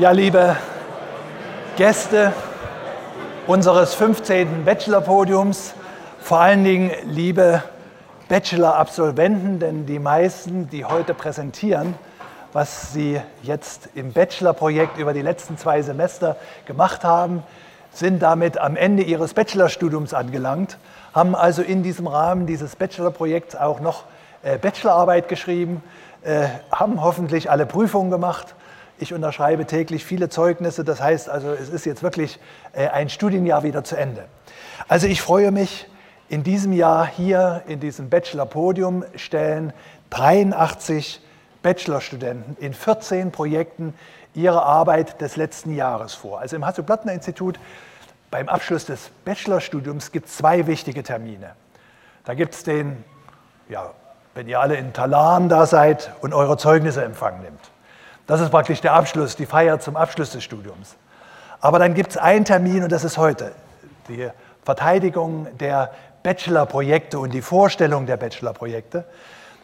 Ja, liebe Gäste unseres 15. Bachelor-Podiums, vor allen Dingen liebe Bachelor-Absolventen, denn die meisten, die heute präsentieren, was sie jetzt im Bachelor-Projekt über die letzten zwei Semester gemacht haben, sind damit am Ende ihres Bachelorstudiums angelangt, haben also in diesem Rahmen dieses Bachelor-Projekts auch noch äh, Bachelorarbeit geschrieben, äh, haben hoffentlich alle Prüfungen gemacht ich unterschreibe täglich viele Zeugnisse, das heißt also, es ist jetzt wirklich äh, ein Studienjahr wieder zu Ende. Also ich freue mich, in diesem Jahr hier in diesem Bachelor-Podium stellen 83 Bachelorstudenten in 14 Projekten ihre Arbeit des letzten Jahres vor. Also im Hasso-Plattner-Institut beim Abschluss des Bachelorstudiums gibt es zwei wichtige Termine. Da gibt es den, ja, wenn ihr alle in Talan da seid und eure Zeugnisse empfangen nimmt. Das ist praktisch der Abschluss, die Feier zum Abschluss des Studiums. Aber dann gibt es einen Termin und das ist heute, die Verteidigung der Bachelorprojekte und die Vorstellung der Bachelorprojekte.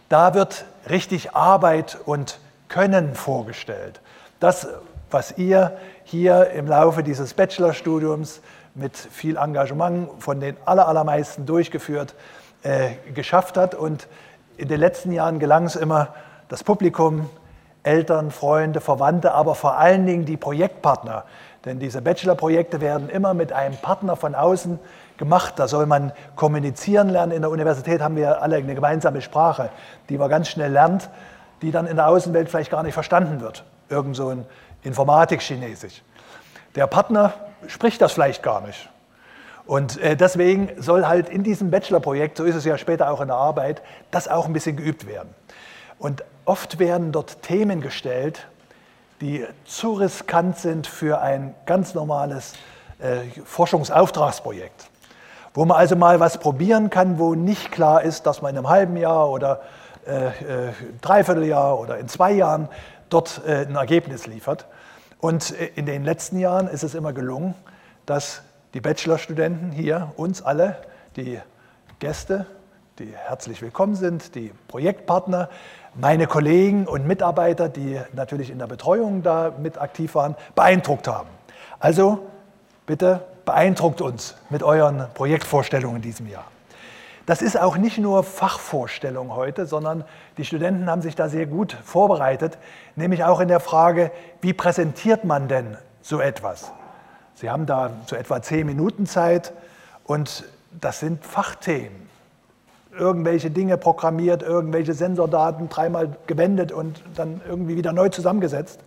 Da wird richtig Arbeit und Können vorgestellt. Das, was ihr hier im Laufe dieses Bachelorstudiums mit viel Engagement von den allermeisten durchgeführt äh, geschafft hat. Und in den letzten Jahren gelang es immer, das Publikum Eltern, Freunde, Verwandte, aber vor allen Dingen die Projektpartner. Denn diese Bachelorprojekte werden immer mit einem Partner von außen gemacht. Da soll man kommunizieren lernen. In der Universität haben wir alle eine gemeinsame Sprache, die man ganz schnell lernt, die dann in der Außenwelt vielleicht gar nicht verstanden wird. Irgend so ein Informatik-Chinesisch. Der Partner spricht das vielleicht gar nicht. Und äh, deswegen soll halt in diesem Bachelorprojekt, so ist es ja später auch in der Arbeit, das auch ein bisschen geübt werden. Und oft werden dort Themen gestellt, die zu riskant sind für ein ganz normales äh, Forschungsauftragsprojekt. Wo man also mal was probieren kann, wo nicht klar ist, dass man in einem halben Jahr oder äh, äh, Dreivierteljahr oder in zwei Jahren dort äh, ein Ergebnis liefert. Und äh, in den letzten Jahren ist es immer gelungen, dass die Bachelorstudenten hier, uns alle, die Gäste, die herzlich willkommen sind, die Projektpartner, meine Kollegen und Mitarbeiter, die natürlich in der Betreuung da mit aktiv waren, beeindruckt haben. Also bitte beeindruckt uns mit euren Projektvorstellungen in diesem Jahr. Das ist auch nicht nur Fachvorstellung heute, sondern die Studenten haben sich da sehr gut vorbereitet, nämlich auch in der Frage, wie präsentiert man denn so etwas? Sie haben da so etwa zehn Minuten Zeit und das sind Fachthemen irgendwelche Dinge programmiert, irgendwelche Sensordaten dreimal gewendet und dann irgendwie wieder neu zusammengesetzt.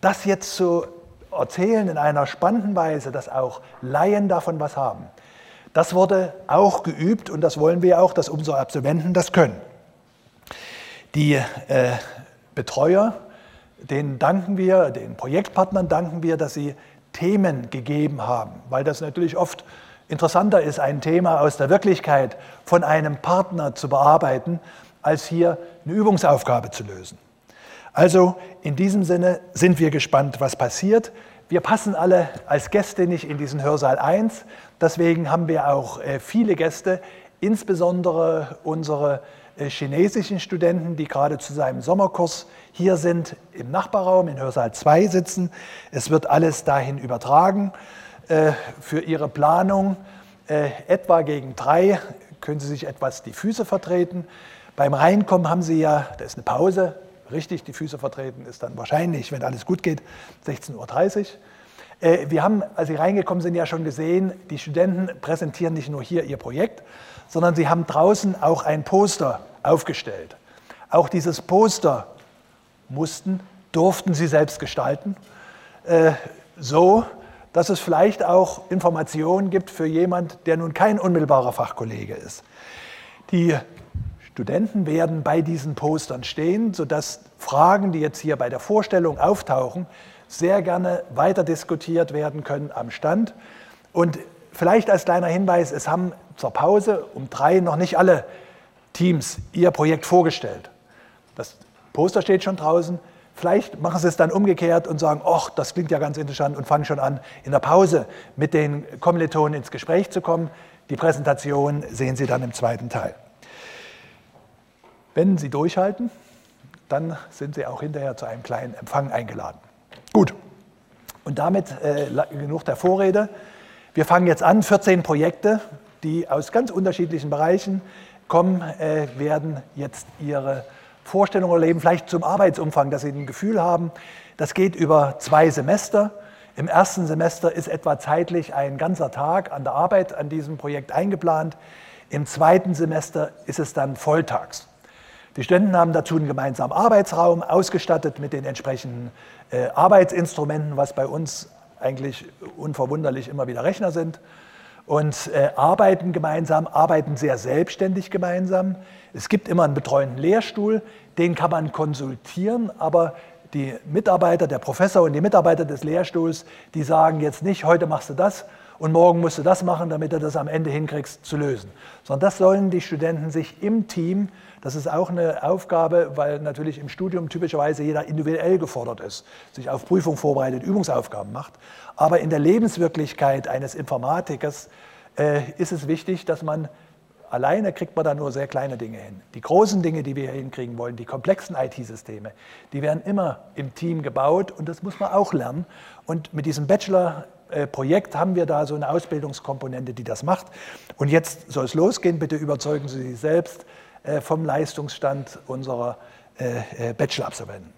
Das jetzt zu erzählen in einer spannenden Weise, dass auch Laien davon was haben, das wurde auch geübt und das wollen wir auch, dass unsere Absolventen das können. Die äh, Betreuer, denen danken wir, den Projektpartnern danken wir, dass sie Themen gegeben haben, weil das natürlich oft interessanter ist, ein Thema aus der Wirklichkeit von einem Partner zu bearbeiten, als hier eine Übungsaufgabe zu lösen. Also in diesem Sinne sind wir gespannt, was passiert. Wir passen alle als Gäste nicht in diesen Hörsaal 1. Deswegen haben wir auch äh, viele Gäste, insbesondere unsere äh, chinesischen Studenten, die gerade zu seinem Sommerkurs hier sind, im Nachbarraum in Hörsaal 2 sitzen. Es wird alles dahin übertragen. Äh, für Ihre Planung. Äh, etwa gegen drei können Sie sich etwas die Füße vertreten. Beim Reinkommen haben Sie ja, da ist eine Pause, richtig, die Füße vertreten ist dann wahrscheinlich, wenn alles gut geht, 16.30 Uhr. Äh, wir haben, als Sie reingekommen sind, ja schon gesehen, die Studenten präsentieren nicht nur hier ihr Projekt, sondern sie haben draußen auch ein Poster aufgestellt. Auch dieses Poster mussten, durften sie selbst gestalten, so dass es vielleicht auch Informationen gibt für jemand, der nun kein unmittelbarer Fachkollege ist. Die Studenten werden bei diesen Postern stehen, sodass Fragen, die jetzt hier bei der Vorstellung auftauchen, sehr gerne weiter diskutiert werden können am Stand. Und vielleicht als kleiner Hinweis, es haben zur Pause um drei noch nicht alle Teams ihr Projekt vorgestellt. Das Poster steht schon draußen. Vielleicht machen sie es dann umgekehrt und sagen, ach, das klingt ja ganz interessant und fangen schon an, in der Pause mit den Kommilitonen ins Gespräch zu kommen. Die Präsentation sehen Sie dann im zweiten Teil. Wenn Sie durchhalten, dann sind Sie auch hinterher zu einem kleinen Empfang eingeladen. Gut, Und damit äh, genug der Vorrede. Wir fangen jetzt an, 14 Projekte, die aus ganz unterschiedlichen Bereichen kommen, äh, werden jetzt ihre Vorstellungen erleben, vielleicht zum Arbeitsumfang, dass Sie ein Gefühl haben. Das geht über zwei Semester. Im ersten Semester ist etwa zeitlich ein ganzer Tag an der Arbeit an diesem Projekt eingeplant. Im zweiten Semester ist es dann volltags. Die Studenten haben dazu einen gemeinsamen Arbeitsraum, ausgestattet mit den entsprechenden äh, Arbeitsinstrumenten, was bei uns eigentlich unverwunderlich immer wieder Rechner sind. Und äh, arbeiten gemeinsam, arbeiten sehr selbstständig gemeinsam. Es gibt immer einen betreuenden Lehrstuhl, den kann man konsultieren, aber die Mitarbeiter, der Professor und die Mitarbeiter des Lehrstuhls, die sagen jetzt nicht, heute machst du das und morgen musst du das machen, damit du das am Ende hinkriegst zu lösen. Sondern das sollen die Studenten sich im Team, das ist auch eine Aufgabe, weil natürlich im Studium typischerweise jeder individuell gefordert ist, sich auf Prüfung vorbereitet, Übungsaufgaben macht. Aber in der Lebenswirklichkeit eines Informatikers äh, ist es wichtig, dass man Alleine kriegt man da nur sehr kleine Dinge hin. Die großen Dinge, die wir hinkriegen wollen, die komplexen IT-Systeme, die werden immer im Team gebaut und das muss man auch lernen. Und mit diesem Bachelor-Projekt haben wir da so eine Ausbildungskomponente, die das macht. Und jetzt soll es losgehen. Bitte überzeugen Sie sich selbst äh, vom Leistungsstand unserer äh, äh, Bachelor-Absolventen.